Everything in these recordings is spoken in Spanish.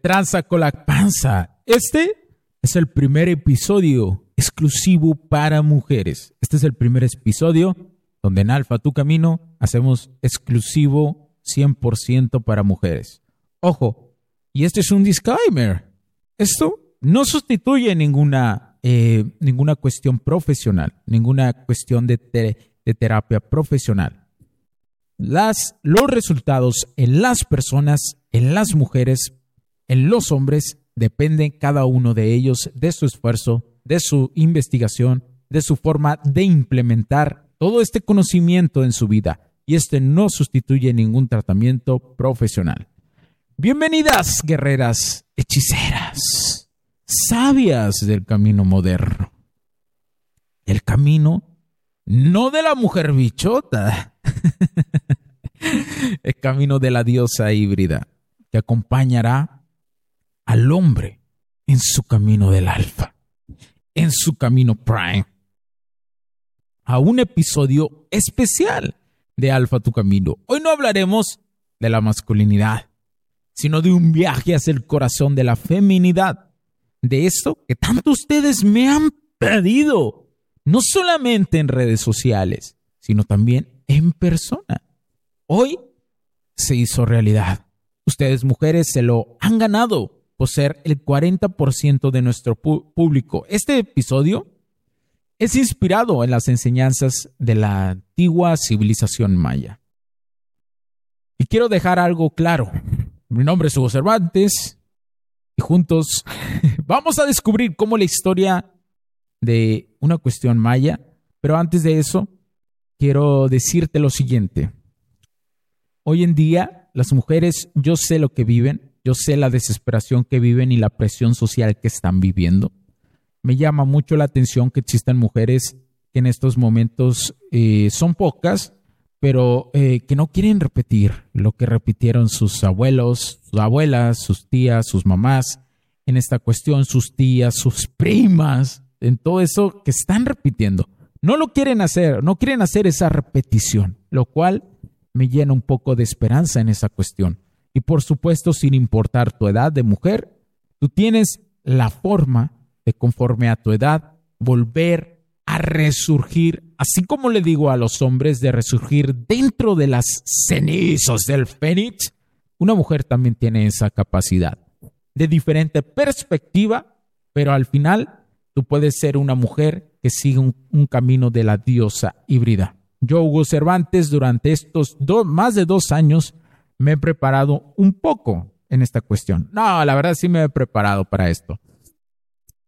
Tranza con la panza? Este es el primer episodio exclusivo para mujeres. Este es el primer episodio donde en Alfa Tu Camino hacemos exclusivo 100% para mujeres. Ojo, y este es un disclaimer. Esto no sustituye ninguna, eh, ninguna cuestión profesional, ninguna cuestión de, terapia profesional. Los resultados en las personas, en las mujeres, en los hombres depende cada uno de ellos de su esfuerzo, de su investigación, de su forma de implementar todo este conocimiento en su vida y este no sustituye ningún tratamiento profesional. Bienvenidas, guerreras hechiceras, sabias del camino moderno. El camino no de la mujer bichota, el camino de la diosa híbrida que acompañará al hombre en su camino del alfa, en su camino prime, a un episodio especial de Alfa Tu Camino. Hoy no hablaremos de la masculinidad, sino de un viaje hacia el corazón de la feminidad, de esto que tanto ustedes me han pedido, no solamente en redes sociales, sino también en persona. Hoy se hizo realidad. Ustedes mujeres se lo han ganado por ser el 40% de nuestro público. Este episodio es inspirado en las enseñanzas de la antigua civilización maya. Y quiero dejar algo claro. Mi nombre es Hugo Cervantes y juntos vamos a descubrir cómo la historia de una cuestión maya, pero antes de eso, quiero decirte lo siguiente. Hoy en día, las mujeres, yo sé lo que viven, yo sé la desesperación que viven y la presión social que están viviendo. Me llama mucho la atención que existan mujeres que en estos momentos eh, son pocas, pero eh, que no quieren repetir lo que repitieron sus abuelos, sus abuelas, sus tías, sus mamás, en esta cuestión, sus tías, sus primas, en todo eso que están repitiendo. No lo quieren hacer, no quieren hacer esa repetición, lo cual me llena un poco de esperanza en esa cuestión. Y por supuesto, sin importar tu edad de mujer, tú tienes la forma de, conforme a tu edad, volver a resurgir, así como le digo a los hombres, de resurgir dentro de las cenizas del fénix. Una mujer también tiene esa capacidad de diferente perspectiva, pero al final tú puedes ser una mujer que sigue un, camino de la diosa híbrida. Yo, Hugo Cervantes, durante estos más de dos años, me he preparado un poco en esta cuestión. No, la verdad sí me he preparado para esto.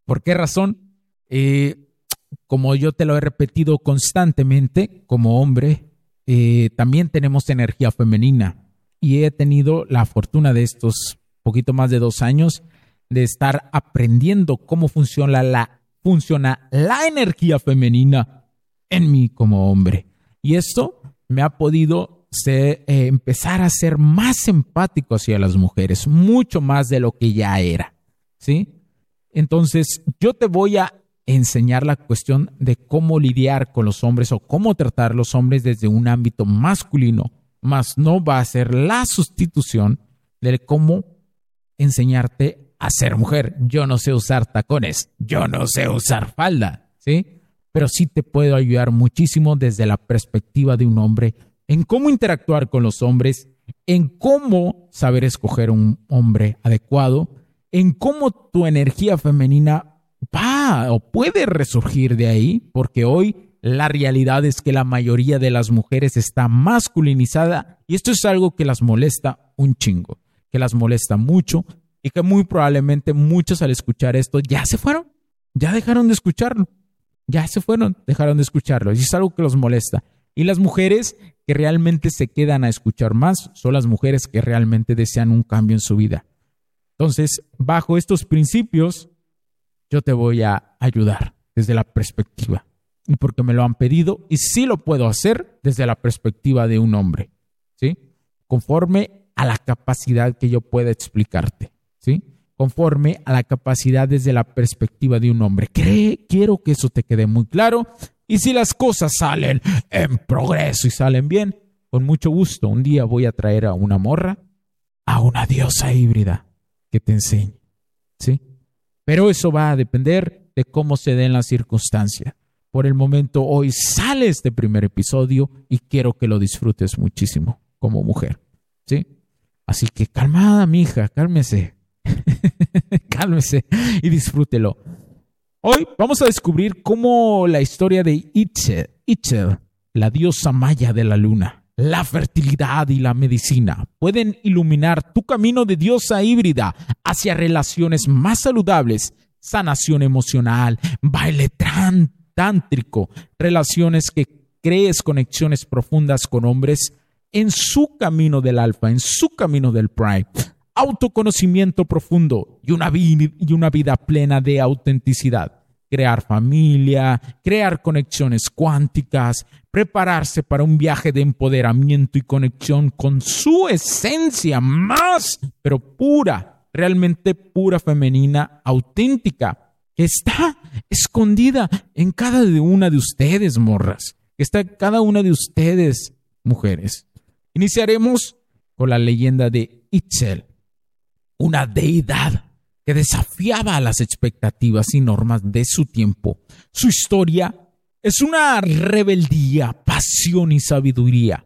¿Por qué razón? Eh, como yo te lo he repetido constantemente, como hombre, eh, también tenemos energía femenina y he tenido la fortuna de estos poquito más de dos años de estar aprendiendo cómo funciona la, funciona la energía femenina en mí como hombre. Y esto me ha podido se, eh, empezar a ser más empático hacia las mujeres, mucho más de lo que ya era, ¿sí? Entonces, yo te voy a enseñar la cuestión de cómo lidiar con los hombres o cómo tratar a los hombres desde un ámbito masculino, más no va a ser la sustitución de cómo enseñarte a ser mujer. Yo no sé usar tacones, yo no sé usar falda, ¿sí? Pero sí te puedo ayudar muchísimo desde la perspectiva de un hombre en cómo interactuar con los hombres, en cómo saber escoger un hombre adecuado, en cómo tu energía femenina va o puede resurgir de ahí, porque hoy la realidad es que la mayoría de las mujeres está masculinizada y esto es algo que las molesta un chingo, que las molesta mucho y que muy probablemente muchos al escuchar esto ya se fueron, ya dejaron de escucharlo, ya se fueron, dejaron de escucharlo y es algo que los molesta. Y las mujeres que realmente se quedan a escuchar más son las mujeres que realmente desean un cambio en su vida. Entonces, bajo estos principios, yo te voy a ayudar desde la perspectiva. Y porque me lo han pedido y sí lo puedo hacer desde la perspectiva de un hombre, ¿sí? Conforme a la capacidad que yo pueda explicarte, ¿sí? Conforme a la capacidad desde la perspectiva de un hombre. Quiero que eso te quede muy claro. Y si las cosas salen en progreso y salen bien, con mucho gusto, un día voy a traer a una morra, a una diosa híbrida que te enseñe, ¿sí? Pero eso va a depender de cómo se den las circunstancias. Por el momento, hoy sale este primer episodio y quiero que lo disfrutes muchísimo como mujer. ¿Sí? Así que calmada, mija, cálmese. cálmese y disfrútelo. Hoy vamos a descubrir cómo la historia de Itzel, la diosa maya de la luna, la fertilidad y la medicina pueden iluminar tu camino de diosa híbrida hacia relaciones más saludables, sanación emocional, baile tántrico, relaciones que crees conexiones profundas con hombres en su camino del alfa, en su camino del prime, autoconocimiento profundo y una, vida plena de autenticidad. Crear familia, crear conexiones cuánticas, prepararse para un viaje de empoderamiento y conexión con su esencia más, pero pura, realmente pura femenina, auténtica, que está escondida en cada una de ustedes, morras, que está en cada una de ustedes, mujeres. Iniciaremos con la leyenda de Itzel, una deidad que desafiaba a las expectativas y normas de su tiempo. Su historia es una rebeldía, pasión y sabiduría,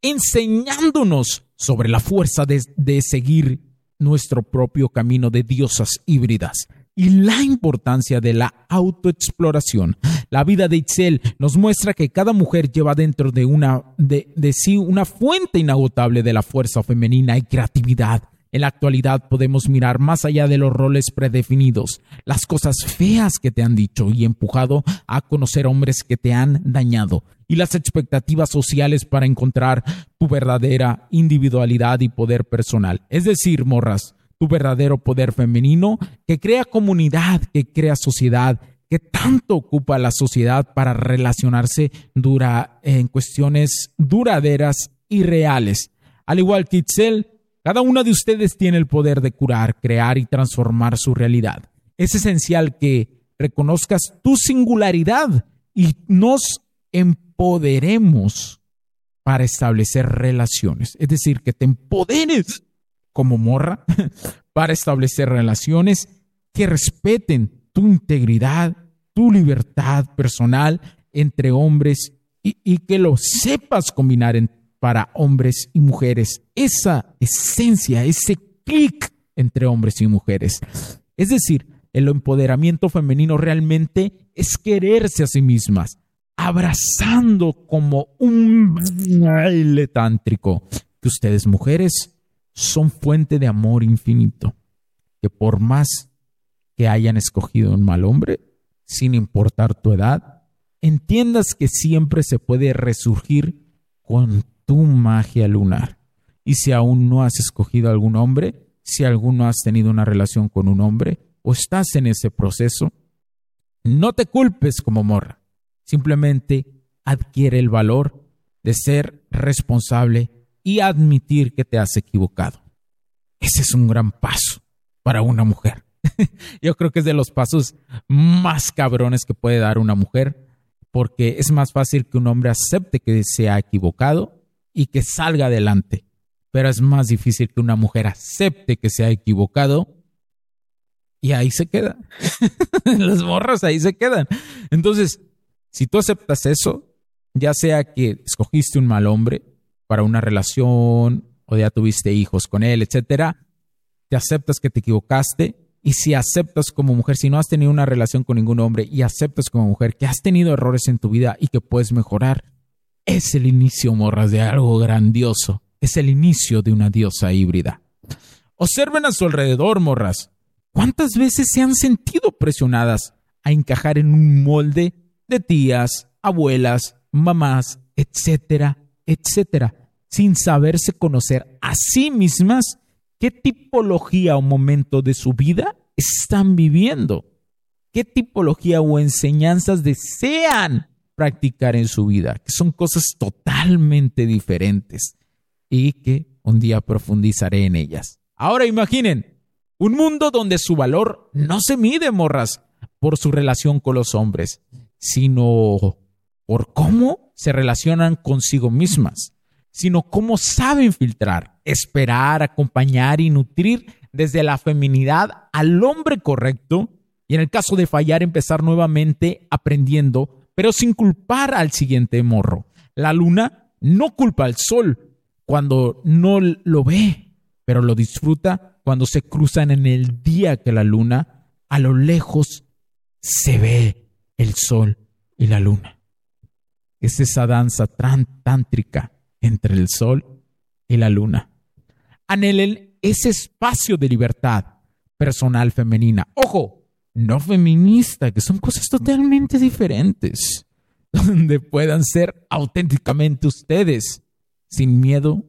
enseñándonos sobre la fuerza de, seguir nuestro propio camino de diosas híbridas y la importancia de la autoexploración. La vida de Itzel nos muestra que cada mujer lleva dentro de, una, de, de sí una fuente inagotable de la fuerza femenina y creatividad en la actualidad podemos mirar más allá de los roles predefinidos, las cosas feas que te han dicho y empujado a conocer hombres que te han dañado y las expectativas sociales para encontrar tu verdadera individualidad y poder personal. Es decir, morras, tu verdadero poder femenino que crea comunidad, que crea sociedad, que tanto ocupa la sociedad para relacionarse dura en cuestiones duraderas y reales. Al igual que Itzel, cada una de ustedes tiene el poder de curar, crear y transformar su realidad. Es esencial que reconozcas tu singularidad y nos empoderemos para establecer relaciones. Es decir, que te empoderes como morra para establecer relaciones que respeten tu integridad, tu libertad personal entre hombres y, y que lo sepas combinar en para hombres y mujeres, esa esencia, ese clic entre hombres y mujeres. Es decir, el empoderamiento femenino realmente es quererse a sí mismas, abrazando como un baile tántrico, que ustedes mujeres son fuente de amor infinito, que por más que hayan escogido un mal hombre, sin importar tu edad, entiendas que siempre se puede resurgir con tu magia lunar. Y si aún no has escogido algún hombre, si aún no has tenido una relación con un hombre o estás en ese proceso, no te culpes como morra. Simplemente adquiere el valor de ser responsable y admitir que te has equivocado. Ese es un gran paso para una mujer. Yo creo que es de los pasos más cabrones que puede dar una mujer, porque es más fácil que un hombre acepte que se ha equivocado y que salga adelante. Pero es más difícil que una mujer acepte que se ha equivocado y ahí se queda. Las morras ahí se quedan. Entonces, si tú aceptas eso, ya sea que escogiste un mal hombre para una relación o ya tuviste hijos con él, etcétera, te aceptas que te equivocaste y si aceptas como mujer, si no has tenido una relación con ningún hombre y aceptas como mujer que has tenido errores en tu vida y que puedes mejorar, es el inicio, morras, de algo grandioso. Es el inicio de una diosa híbrida. Observen a su alrededor, morras. ¿Cuántas veces se han sentido presionadas a encajar en un molde de tías, abuelas, mamás, etcétera, etcétera, sin saberse conocer a sí mismas qué tipología o momento de su vida están viviendo, qué tipología o enseñanzas desean practicar en su vida, que son cosas totalmente diferentes y que un día profundizaré en ellas. Ahora imaginen un mundo donde su valor no se mide, morras, por su relación con los hombres, sino por cómo se relacionan consigo mismas, sino cómo saben filtrar, esperar, acompañar y nutrir desde la feminidad al hombre correcto y en el caso de fallar empezar nuevamente aprendiendo, pero sin culpar al siguiente morro. La luna no culpa al sol cuando no lo ve, pero lo disfruta cuando se cruzan en el día que la luna a lo lejos se ve el sol y la luna. Es esa danza tántrica entre el sol y la luna. Anhelen ese espacio de libertad personal femenina. Ojo, no feminista, que son cosas totalmente diferentes, donde puedan ser auténticamente ustedes, sin miedo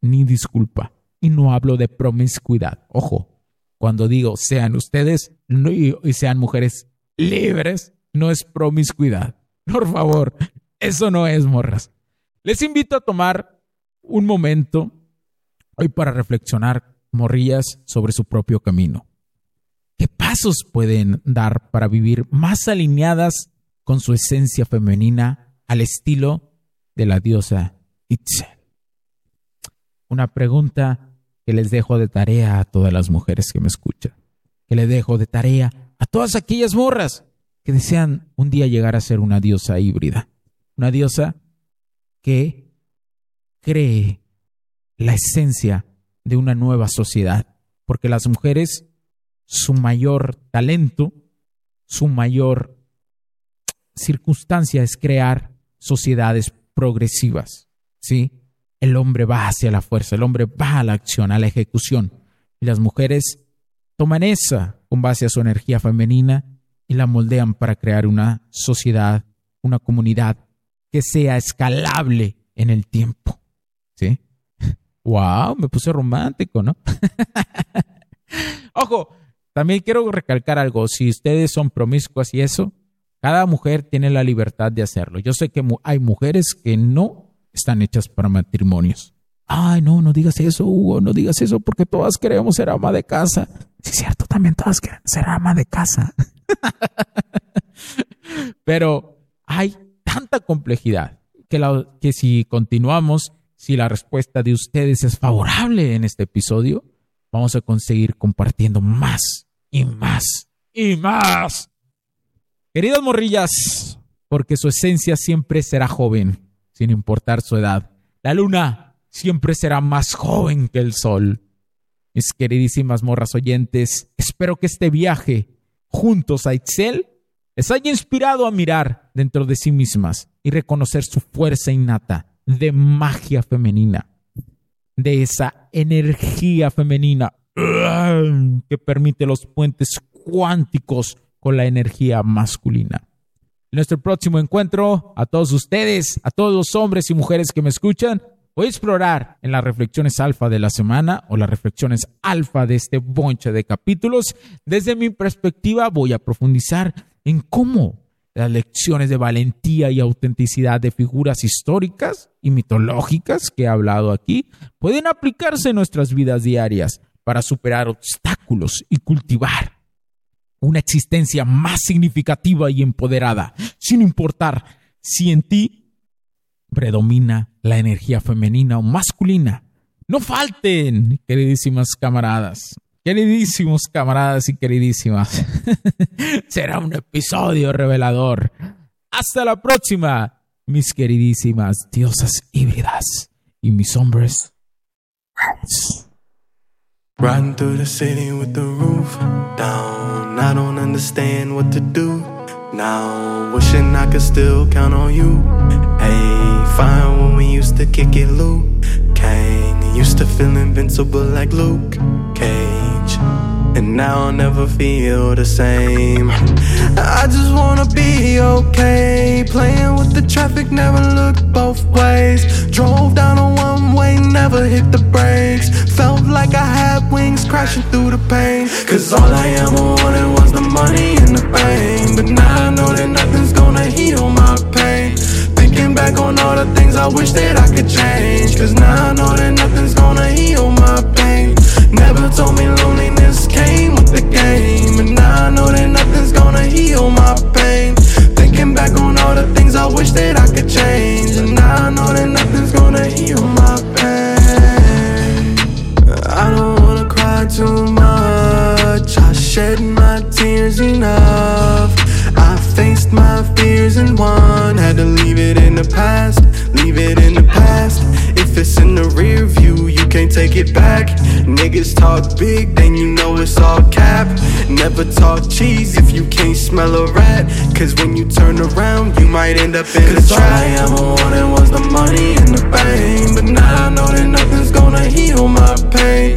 ni disculpa. Y no hablo de promiscuidad. Ojo, cuando digo sean ustedes y sean mujeres libres, no es promiscuidad. Por favor, eso no es morras. Les invito a tomar un momento hoy para reflexionar, morrillas, sobre su propio camino. ¿Qué pasos pueden dar para vivir más alineadas con su esencia femenina al estilo de la diosa Itzel? Una pregunta que les dejo de tarea a todas las mujeres que me escuchan, que le dejo de tarea a todas aquellas morras que desean un día llegar a ser una diosa híbrida, una diosa que cree la esencia de una nueva sociedad, porque las mujeres, su mayor talento, su mayor circunstancia es crear sociedades progresivas, ¿sí? El hombre va hacia la fuerza, el hombre va a la acción, a la ejecución, y las mujeres toman esa con base a su energía femenina y la moldean para crear una sociedad, una comunidad que sea escalable en el tiempo. ¿Sí? ¡Wow! Me puse romántico, ¿no? Ojo, también quiero recalcar algo. Si ustedes son promiscuas y eso, cada mujer tiene la libertad de hacerlo. Yo sé que hay mujeres que no están hechas para matrimonios. Ay, no, no digas eso, Hugo, no digas eso porque todas queremos ser ama de casa. Sí, es cierto, también todas quieren ser ama de casa. Pero hay tanta complejidad que, que si continuamos, si la respuesta de ustedes es favorable en este episodio, vamos a conseguir compartiendo más y más y más. Queridas morrillas, porque su esencia siempre será joven, sin importar su edad. La luna siempre será más joven que el sol. Mis queridísimas morras oyentes, espero que este viaje juntos a Excel les haya inspirado a mirar dentro de sí mismas y reconocer su fuerza innata de magia femenina, de esa energía femenina que permite los puentes cuánticos con la energía masculina. En nuestro próximo encuentro, a todos ustedes, a todos los hombres y mujeres que me escuchan, Voy a explorar en las reflexiones alfa de la semana o las reflexiones alfa de este bonche de capítulos. Desde mi perspectiva voy a profundizar en cómo las lecciones de valentía y autenticidad de figuras históricas y mitológicas que he hablado aquí pueden aplicarse en nuestras vidas diarias para superar obstáculos y cultivar una existencia más significativa y empoderada, sin importar si en ti predomina la energía femenina o masculina. No falten, queridísimas camaradas, queridísimos camaradas y queridísimas. Será un episodio revelador. Hasta la próxima, mis queridísimas diosas híbridas y mis hombres. Riding through the city with the roof down. I don't understand what to do now. Wishing I could still count on you. Hey, fine when we used to kick it, Luke Kang. Used to feel invincible like Luke Cage. And now I'll never feel the same. I just wanna be okay. Playing with the traffic, never looked both ways. Drove down never hit the brakes. Felt like I had wings crashing through the pain. Cause all I ever wanted was the money and the fame. But now I know that nothing's gonna heal my pain. Thinking back on all the things I wish that I could change. Cause now I know that nothing's gonna heal my pain. Never told me loneliness came with the game. And now I know that nothing's gonna heal my pain. Thinking back on all the things I wish that I could change. And now I know that nothing's gonna heal my pain. Shed my tears enough. I faced my fears and won. Had to leave it in the past, leave it in the past. If it's in the rear view, you can't take it back. Niggas talk big, then you know it's all cap. Never talk cheese if you can't smell a rat. Cause when you turn around, you might end up in a trap. All I ever wanted was the money and the fame. But now I know that nothing's gonna heal my pain.